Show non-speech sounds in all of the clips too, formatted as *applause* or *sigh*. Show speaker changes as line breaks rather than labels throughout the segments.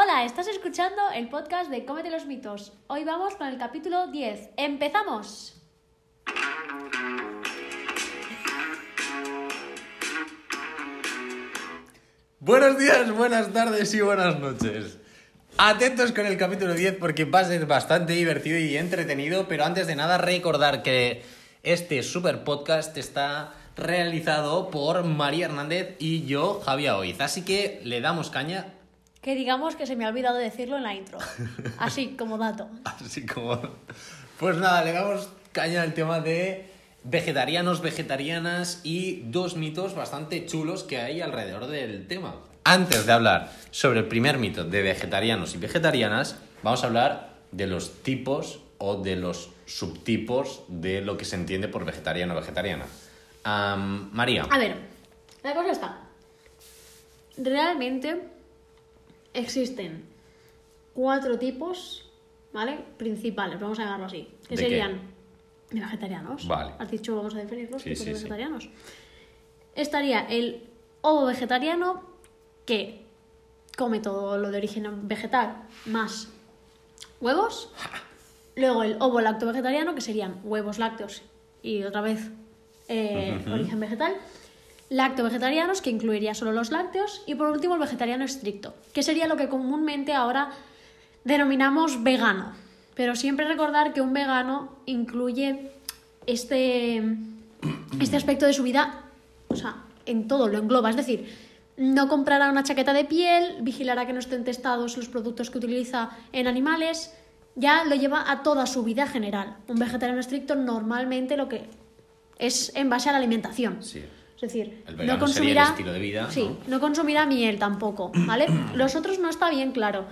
Hola, estás escuchando el podcast de Cómete los mitos. Hoy vamos con el capítulo 10. ¡Empezamos!
Buenos días, buenas tardes y buenas noches. Atentos con el capítulo 10 porque va a ser bastante divertido y entretenido, pero antes de nada recordar que este super podcast está realizado por María Hernández y yo, Javier Oiz. Así que le damos caña,
Que digamos que se me ha olvidado decirlo en la intro. *laughs* Así como dato.
así como... Pues nada, le damos caña al tema de vegetarianos, vegetarianas y dos mitos bastante chulos que hay alrededor del tema. Antes de hablar sobre el primer mito de vegetarianos y vegetarianas, vamos a hablar de los tipos o de los subtipos de lo que se entiende por vegetariano o vegetariana. Am, María.
A ver, la cosa está. Realmente existen cuatro tipos, ¿vale? Principales, vamos a llamarlo así. Que
¿De qué?
serían de vegetarianos.
Vale.
Has dicho, vamos a definir los
Sí,
tipos
sí,
de
sí.
vegetarianos. Estaría el ovo vegetariano, que come todo lo de origen vegetal, más huevos. Luego el ovo lacto vegetariano, que serían huevos lácteos y otra vez eh, origen vegetal. Lacto vegetarianos, que incluiría solo los lácteos. Y por último el vegetariano estricto, que sería lo que comúnmente ahora denominamos vegano. Pero siempre recordar que un vegano incluye este, este aspecto de su vida, o sea, en todo lo engloba. Es decir, no comprará una chaqueta de piel, vigilará que no estén testados los productos que utiliza en animales, ya lo lleva a toda su vida general. Un vegetariano estricto normalmente lo que es en base a la alimentación.
Sí.
Es decir,
El
no
sería el
consumirá,
estilo de vida,
Sí,
¿no?
no consumirá miel tampoco, ¿vale? *clears throat* Los otros no está bien claro.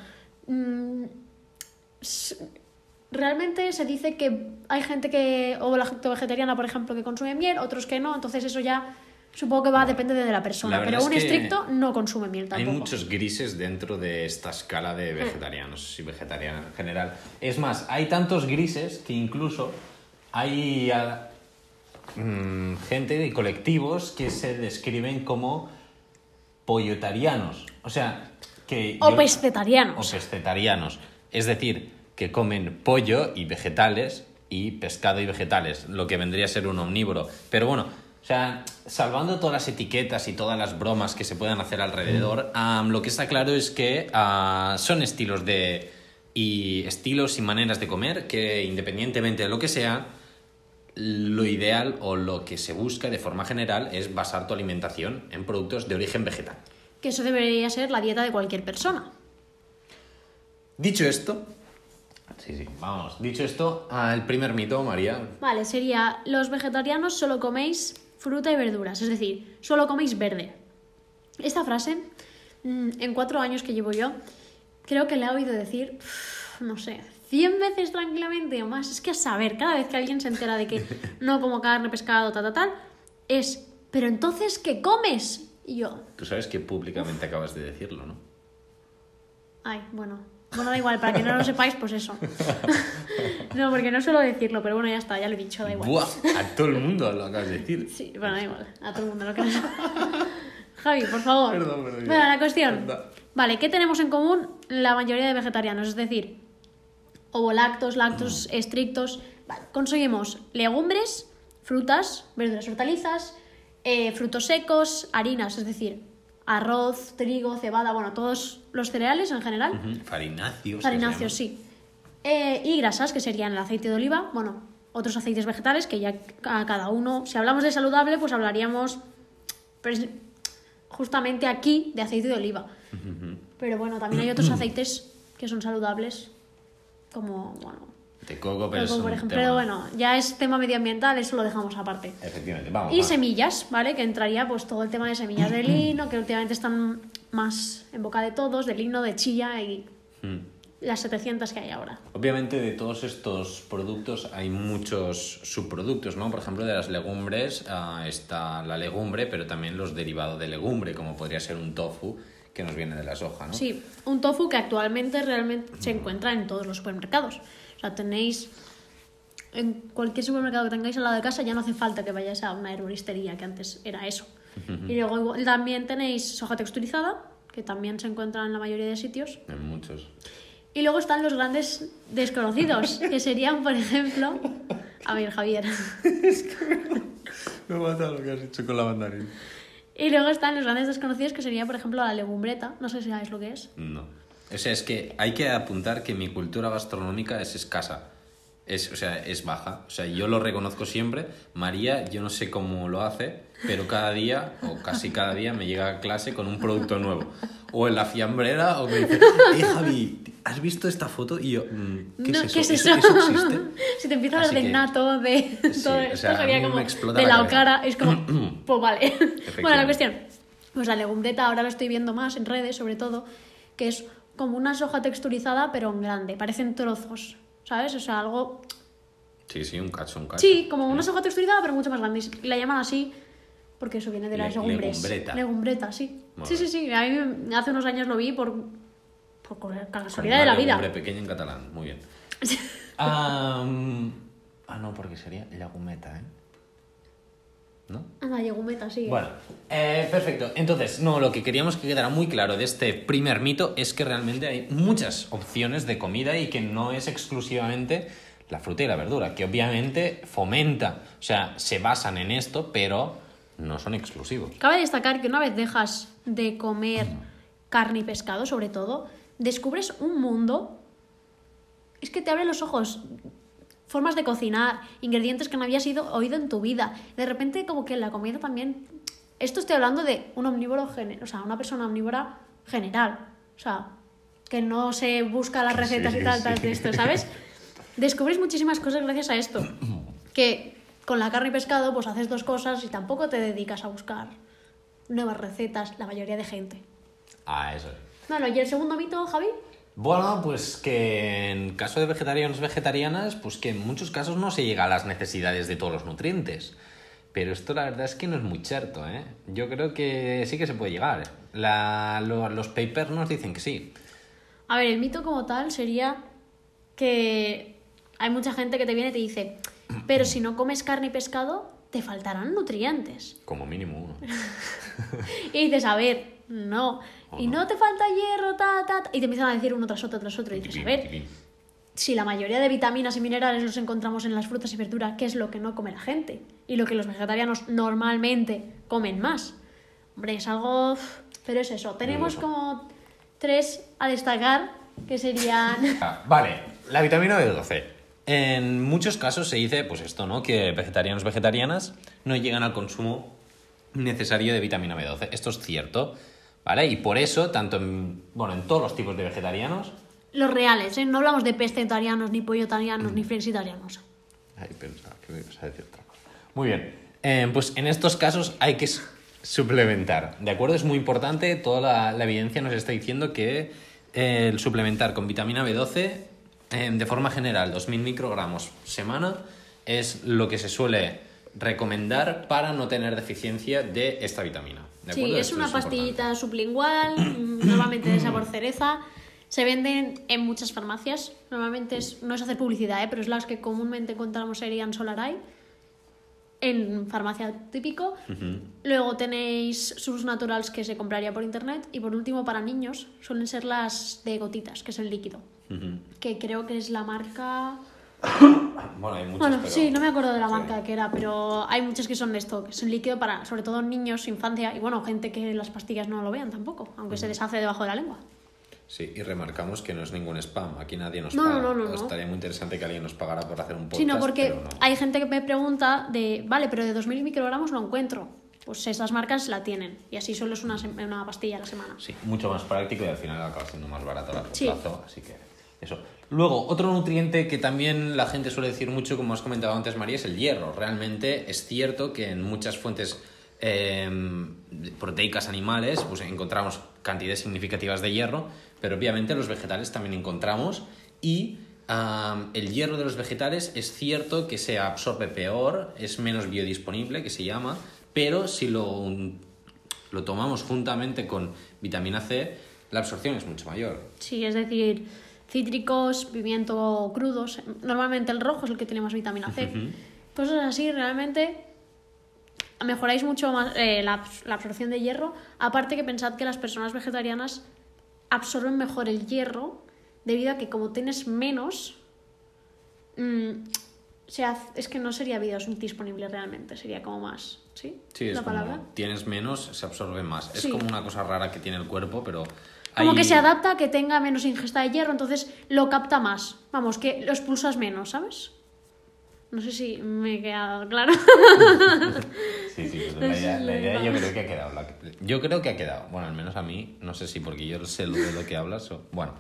Mm, Realmente se dice que hay gente que, o lacto vegetariana, por ejemplo, que consume miel, otros que no, entonces eso ya supongo que va a depender de la persona.
La
pero un
es que
estricto no consume miel
Hay
tampoco.
muchos grises dentro de esta escala de vegetarianos y vegetarianas en general. Es más, hay tantos grises que incluso hay mm, gente de colectivos que se describen como pollotarianos. O sea, que...
O
yo-
pescetarianos.
o pescetarianos. Es decir, que comen pollo y vegetales y pescado y vegetales, lo que vendría a ser un omnívoro. Pero bueno, o sea, salvando todas las etiquetas y todas las bromas que se puedan hacer alrededor, am, lo que está claro es que ah, son estilos de y estilos y maneras de comer que independientemente de lo que sea, lo ideal o lo que se busca de forma general es basar tu alimentación en productos de origen vegetal.
Que eso debería ser la dieta de cualquier persona.
Dicho esto, sí, sí, vamos. Dicho esto, el primer mito, María.
Vale, sería, los vegetarianos solo coméis fruta y verduras, es decir, solo coméis verde. Esta frase, mm, en cuatro años que llevo yo, creo que la he oído decir, no sé, 100 veces tranquilamente o más. Es que a saber, cada vez que alguien se entera de que *laughs* no como carne, pescado, tal, tal, tal, es, pero entonces, ¿qué comes? Y yo,
Tú sabes que públicamente acabas de decirlo, ¿no?
Ay, bueno. Bueno, da igual, para que no lo sepáis, pues eso. *laughs* no, porque no suelo decirlo, pero bueno, ya está, ya lo he dicho, da igual.
¡Buah! A todo el mundo lo acabas de decir.
Sí, bueno, da igual, a todo el mundo lo que *laughs* Javi, por favor.
Perdón, perdón,
Bueno, la cuestión.
Perdón.
Vale, ¿qué tenemos en común la mayoría de vegetarianos? Es decir, ovolactos, lactos estrictos. Vale, conseguimos legumbres, frutas, verduras, hortalizas, eh, frutos secos, harinas, es decir, arroz, trigo, cebada, bueno, todos los cereales en general.
Ujú, Farináceos.
Farináceos,
llaman.
sí. Eh, y grasas, que serían el aceite de oliva, bueno, otros aceites vegetales, que ya a cada uno, si hablamos de saludable, pues hablaríamos pues, justamente aquí de aceite de oliva. Pero bueno, también hay otros *clears throat* aceites que son saludables, como, bueno,
De coco, pero
coco, por ejemplo. Pero bueno, ya es tema medioambiental, eso lo dejamos aparte.
Efectivamente, vamos.
Y semillas, ¿vale? Que entraría pues todo el tema de semillas de lino, que últimamente están más en boca de todos, de lino, de chilla y
Mm.
las 700 que hay ahora.
Obviamente de todos estos productos hay muchos subproductos, ¿no? Por ejemplo, de las legumbres ah, está la legumbre, pero también los derivados de legumbre, como podría ser un tofu, que nos viene de la soja, ¿no?
Sí, un tofu que actualmente realmente se encuentra en todos los supermercados. O sea, tenéis en cualquier supermercado que tengáis al lado de casa ya no hace falta que vayáis a una herboristería, que antes era eso. Y luego también tenéis soja texturizada, que también se encuentran en la mayoría de sitios.
En muchos.
Y luego están los grandes desconocidos, *laughs* que serían, por ejemplo... A ver, Javier. *laughs*
Me mata lo que has hecho con la mandarina.
Y luego están los grandes desconocidos, que sería, por ejemplo, la legumbreta. No sé si sabéis lo que es.
No. O sea, es que hay que apuntar que mi cultura gastronómica es escasa. Es, o sea, es baja. O sea, yo lo reconozco siempre. María, yo no sé cómo lo hace, pero cada día, o casi cada día, me llega a clase con un producto nuevo. O en la fiambrera, o me dice, eh, Javi, ¿has visto esta foto? Y yo, mm, ¿qué
No,
es eso?
¿Qué es
¿Eso,
eso?
eso existe? *laughs*
si te empieza a hablar de nato, de
Sí,
todo
o sea, me
como de
la
la cara. Es como, *clears throat* pues vale. *laughs* bueno, la cuestión. Pues la legumbreta ahora lo estoy viendo más en redes, sobre todo, que es como una soja texturizada, pero en grande. Parecen trozos, ¿sabes? O sea, algo
Sí, sí, un cacho, un cacho.
Sí, como una soja texturizada, pero mucho más grande. Y la llaman así porque eso viene de las
Le-
legumbres.
legumbreta.
Legumbreta, sí.
Muy
Sí, sí,
bien.
sí. A mí hace unos años lo vi por, por casualidad de la vida.
legumbre pequeña en catalán, muy bien. *laughs* Ah, no, porque sería legumeta, ¿eh? ¿No?
Ah, legumeta, sí.
Bueno, eh, perfecto. Entonces, no, lo que queríamos que quedara muy claro de este primer mito es que realmente hay muchas opciones de comida y que no es exclusivamente la fruta y la verdura, que obviamente fomenta, o sea, se basan en esto, pero no son exclusivos.
Cabe destacar que una vez dejas de comer
Mm.
carne y pescado, sobre todo, descubres un mundo. Es que te abre los ojos. Formas de cocinar, ingredientes que no habías ido, oído en tu vida. De repente, como que la comida también. Esto estoy hablando de un omnívoro, o sea, una persona omnívora general. O sea, que no se busca las recetas y tal, tal, de esto, ¿sabes? Descubres muchísimas cosas gracias a esto. Que con la carne y pescado, pues haces dos cosas y tampoco te dedicas a buscar nuevas recetas, la mayoría de gente.
Ah, eso.
Bueno, ¿y el segundo mito, Javi?
Bueno, pues que en caso de vegetarianos vegetarianas, pues que en muchos casos no se llega a las necesidades de todos los nutrientes. Pero esto la verdad es que no es muy cierto, ¿eh? Yo creo que sí que se puede llegar. La- lo- los papers nos dicen que sí.
A ver, el mito como tal sería que hay mucha gente que te viene y te dice, pero si no comes carne y pescado, te faltarán nutrientes.
Como mínimo uno. *laughs*
Y dices, a ver, no. Y
no.
no te falta hierro, ta, ta, ta. Y te empiezan a decir uno tras otro, tras otro. Y dices, a ver, si la mayoría de vitaminas y minerales los encontramos en las frutas y verduras, ¿qué es lo que no come la gente? Y lo que los vegetarianos normalmente comen más. Hombre, es algo... Pero es eso. Tenemos como tres a destacar, que serían... *laughs*
Ah, vale, la vitamina B12. En muchos casos se dice, pues esto, ¿no? Que vegetarianos vegetarianas no llegan al consumo necesario de vitamina B12. Esto es cierto, ¿vale? Y por eso, tanto en, bueno, en todos los tipos de vegetarianos...
Los reales, ¿eh? No hablamos de pescetarianos, ni pollotarianos, ni flexitarianos.
Ay, pensaba que me ibas a decir otra cosa. Muy bien, Eh, pues en estos casos hay que suplementar, ¿de acuerdo? Es muy importante, toda la, la evidencia nos está diciendo que eh, el suplementar con vitamina B12 eh, de forma general, 2.000 microgramos semana, es lo que se suele recomendar para no tener deficiencia de esta vitamina. ¿de
Sí, es
Esto
una pastillita sublingual, *coughs* normalmente de sabor cereza. Se venden en muchas farmacias. Normalmente es, no es hacer publicidad, ¿eh? pero es las que comúnmente encontramos serían Solaray. En farmacia típico. Luego tenéis sus naturals que se compraría por internet. Y por último, para niños, suelen ser las de gotitas, que es el líquido. Que creo que es la marca. *coughs*
Bueno, hay muchos,
Bueno,
pero-
sí, no me acuerdo de la
sí.
marca que era, pero hay muchas que son de esto, que es un líquido para, sobre todo niños, infancia y bueno, gente que las pastillas no lo vean tampoco, aunque se deshace debajo de la lengua.
Sí, y remarcamos que no es ningún spam, aquí nadie nos
No,
paga.
no, no, no, no.
Estaría muy interesante que alguien nos pagara por hacer un podcast.
Porque
pero no.
hay gente que me pregunta de, vale, pero de 2000 microgramos lo encuentro. Pues esas marcas la tienen y así solo es una, una pastilla a la semana.
Sí, mucho más práctico y al final acaba siendo más barato a largo
Sí.
plazo, así que eso. Luego, otro nutriente que también la gente suele decir mucho, como has comentado antes, María, es el hierro. Realmente es cierto que en muchas fuentes eh, proteicas animales pues encontramos cantidades significativas de hierro, pero obviamente los vegetales también encontramos y am, el hierro de los vegetales es cierto que se absorbe peor, es menos biodisponible, que se llama, pero si lo lo tomamos juntamente con vitamina C, la absorción es mucho mayor.
Sí, es decir, cítricos, pimiento crudos. Normalmente el rojo es el que tiene más vitamina C. Cosas así, realmente mejoráis mucho más eh, la, la absorción de hierro. Aparte que pensad que las personas vegetarianas absorben mejor el hierro debido a que como tienes menos, mm, se hace- es que no sería vida disponible realmente, sería como más, ¿sí?
Sí, es
la
como
palabra.
tienes menos, se absorbe más. Es como una cosa rara que tiene el cuerpo, pero...
Como que se adapta a que tenga menos ingesta de hierro, entonces lo capta más. Vamos, que lo expulsas menos, ¿sabes? No sé si me queda claro. *laughs*
Sí, sí, pues la idea, la idea yo creo que ha quedado. Yo creo que ha quedado. Bueno, al menos a mí, no sé si porque yo sé lo de lo que hablas. o- Bueno,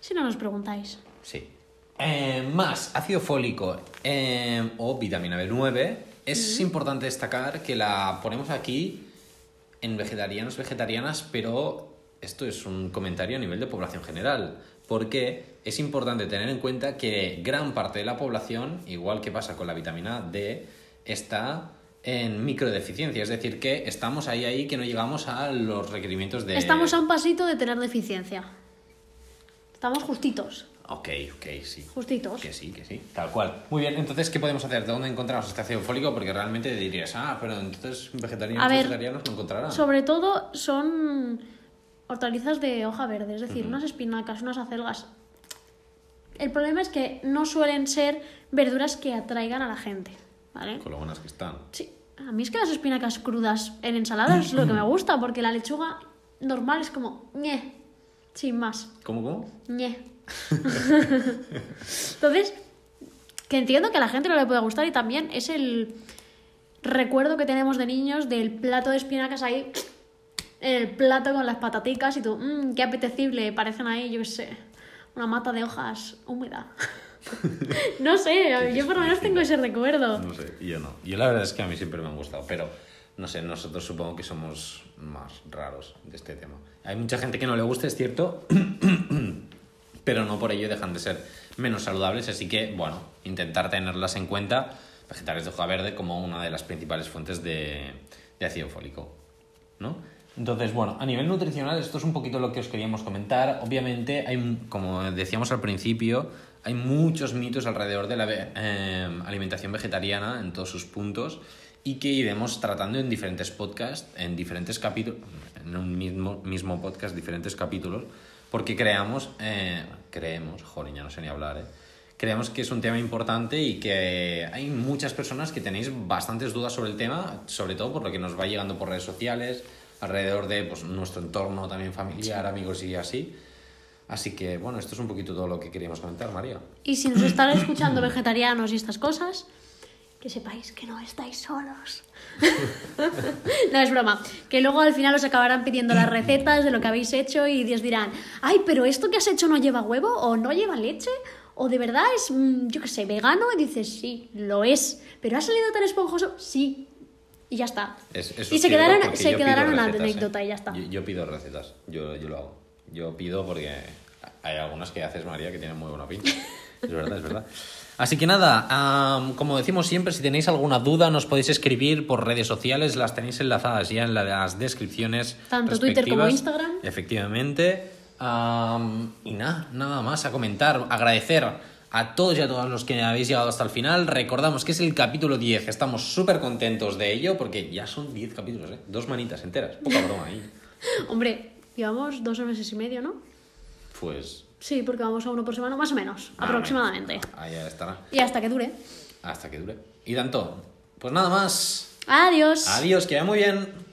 si no nos preguntáis.
sí. Eh, más ácido fólico eh, o vitamina B9. Es importante destacar que la ponemos aquí en vegetarianos, vegetarianas, pero esto es un comentario a nivel de población general, porque es importante tener en cuenta que gran parte de la población, igual que pasa con la vitamina D, está en microdeficiencia, es decir, que estamos ahí ahí que no llegamos a los requerimientos de
Estamos a un pasito de tener deficiencia. Estamos justitos,
Ok, ok, sí.
justitos.
Que sí, que sí, tal cual. Muy bien, entonces, ¿qué podemos hacer? ¿De dónde encontramos este ácido fólico? Porque realmente dirías, ah, pero entonces vegetarianos,
ver,
vegetarianos no encontrarán.
Sobre todo son hortalizas de hoja verde, es decir, unas espinacas, unas acelgas. El problema es que no suelen ser verduras que atraigan a la gente, ¿vale?
Con lo buenas que están.
Sí, a mí es que las espinacas crudas en ensalada es lo que *clears throat* me gusta, porque la lechuga normal es como ñe, sin más,
¿Cómo, cómo?
ñe. *laughs* Entonces, que entiendo que a la gente no le puede gustar y también es el recuerdo que tenemos de niños del plato de espinacas ahí, en el plato con las pataticas y tú, mmm, qué apetecible, parecen ahí, yo qué sé, una mata de hojas húmeda. *laughs* no sé, *laughs* yo por lo menos tengo ese recuerdo.
No sé, yo no. Yo la verdad es que a mí siempre me han gustado, pero no sé, nosotros supongo que somos más raros de este tema. Hay mucha gente que no le gusta, es cierto, *clears throat* pero no por ello dejan de ser menos saludables, así que, bueno, intentar tenerlas en cuenta, vegetales de hoja verde, como una de las principales fuentes de, de ácido fólico, ¿no? Entonces, bueno, a nivel nutricional, esto es un poquito lo que os queríamos comentar. Obviamente, hay, como decíamos al principio, hay muchos mitos alrededor de la eh, alimentación vegetariana en todos sus puntos y que iremos tratando en diferentes podcasts, en diferentes capítulos, en un mismo, mismo podcast, diferentes capítulos, porque creamos, eh, creemos, joder, ya no sé ni hablar, ¿eh? creemos que es un tema importante y que hay muchas personas que tenéis bastantes dudas sobre el tema, sobre todo por lo que nos va llegando por redes sociales, alrededor de pues, nuestro entorno también familiar, amigos y así. Así que, bueno, esto es un poquito todo lo que queríamos comentar, María.
Y si nos están escuchando vegetarianos y estas cosas, que sepáis que no estáis solos. *laughs* no, es broma. Que luego al final os acabarán pidiendo las recetas de lo que habéis hecho y os dirán, ay, pero esto que has hecho no lleva huevo o no lleva leche o de verdad es, mm, yo qué sé, vegano. Y dices, sí, lo es. Pero ha salido tan esponjoso, sí. Y ya está.
Es-
y se quedarán, se quedarán una
recetas, ¿eh?
anécdota y ya está.
Yo, yo pido recetas, yo, yo lo hago. Yo pido porque hay algunas que haces, María, que tienen muy buena pinta. Es verdad, es verdad. Así que nada, am, como decimos siempre, si tenéis alguna duda nos podéis escribir por redes sociales, las tenéis enlazadas ya en las descripciones.
Tanto Twitter como. Instagram.
Efectivamente. Am, y nada, nada más a comentar, agradecer a todos y a todas los que habéis llegado hasta el final. Recordamos que es el capítulo 10, estamos súper contentos de ello porque ya son 10 capítulos, ¿eh? Dos manitas enteras, poca broma ahí. *laughs*
Hombre, llevamos dos meses y medio, ¿no?
Pues...
Sí, porque vamos a uno por semana, más o menos,
ah,
aproximadamente.
Ahí ya estará,
Y hasta que dure.
hasta que dure. Y tanto, pues nada más.
Adiós.
Adiós, que vaya muy bien.